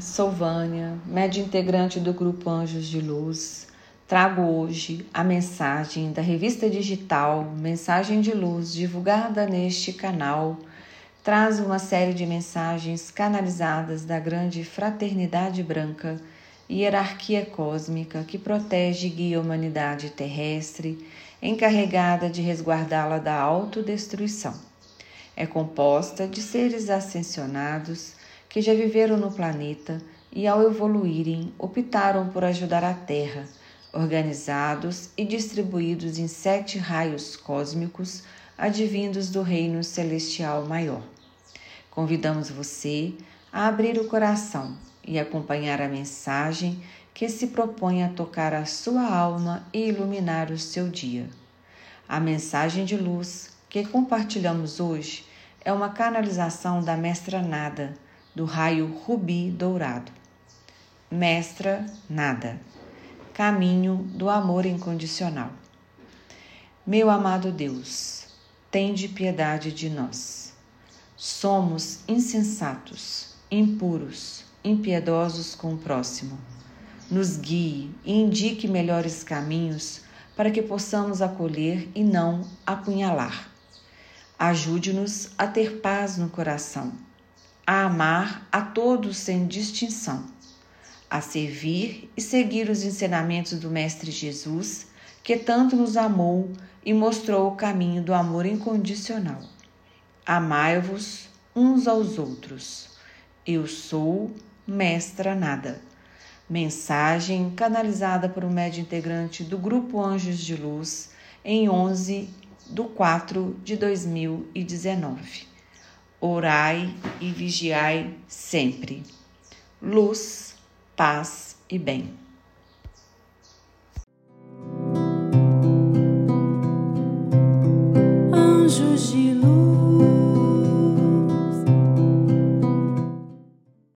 sou Vânia, média integrante do Grupo Anjos de Luz. Trago hoje a mensagem da revista digital Mensagem de Luz, divulgada neste canal. Traz uma série de mensagens canalizadas da grande fraternidade branca e hierarquia cósmica que protege e guia a humanidade terrestre, encarregada de resguardá-la da autodestruição. É composta de seres ascensionados que já viveram no planeta e, ao evoluírem, optaram por ajudar a Terra, organizados e distribuídos em sete raios cósmicos advindos do Reino Celestial Maior. Convidamos você a abrir o coração e acompanhar a mensagem que se propõe a tocar a sua alma e iluminar o seu dia. A mensagem de luz que compartilhamos hoje é uma canalização da Mestra Nada do raio rubi dourado. Mestra nada. Caminho do amor incondicional. Meu amado Deus, tende piedade de nós. Somos insensatos, impuros, impiedosos com o próximo. Nos guie e indique melhores caminhos para que possamos acolher e não apunhalar. Ajude-nos a ter paz no coração a amar a todos sem distinção, a servir e seguir os ensinamentos do Mestre Jesus, que tanto nos amou e mostrou o caminho do amor incondicional. Amai-vos uns aos outros. Eu sou Mestra Nada. Mensagem canalizada por um médio integrante do Grupo Anjos de Luz em 11 de 4 de 2019 orai e vigiai sempre. Luz, paz e bem.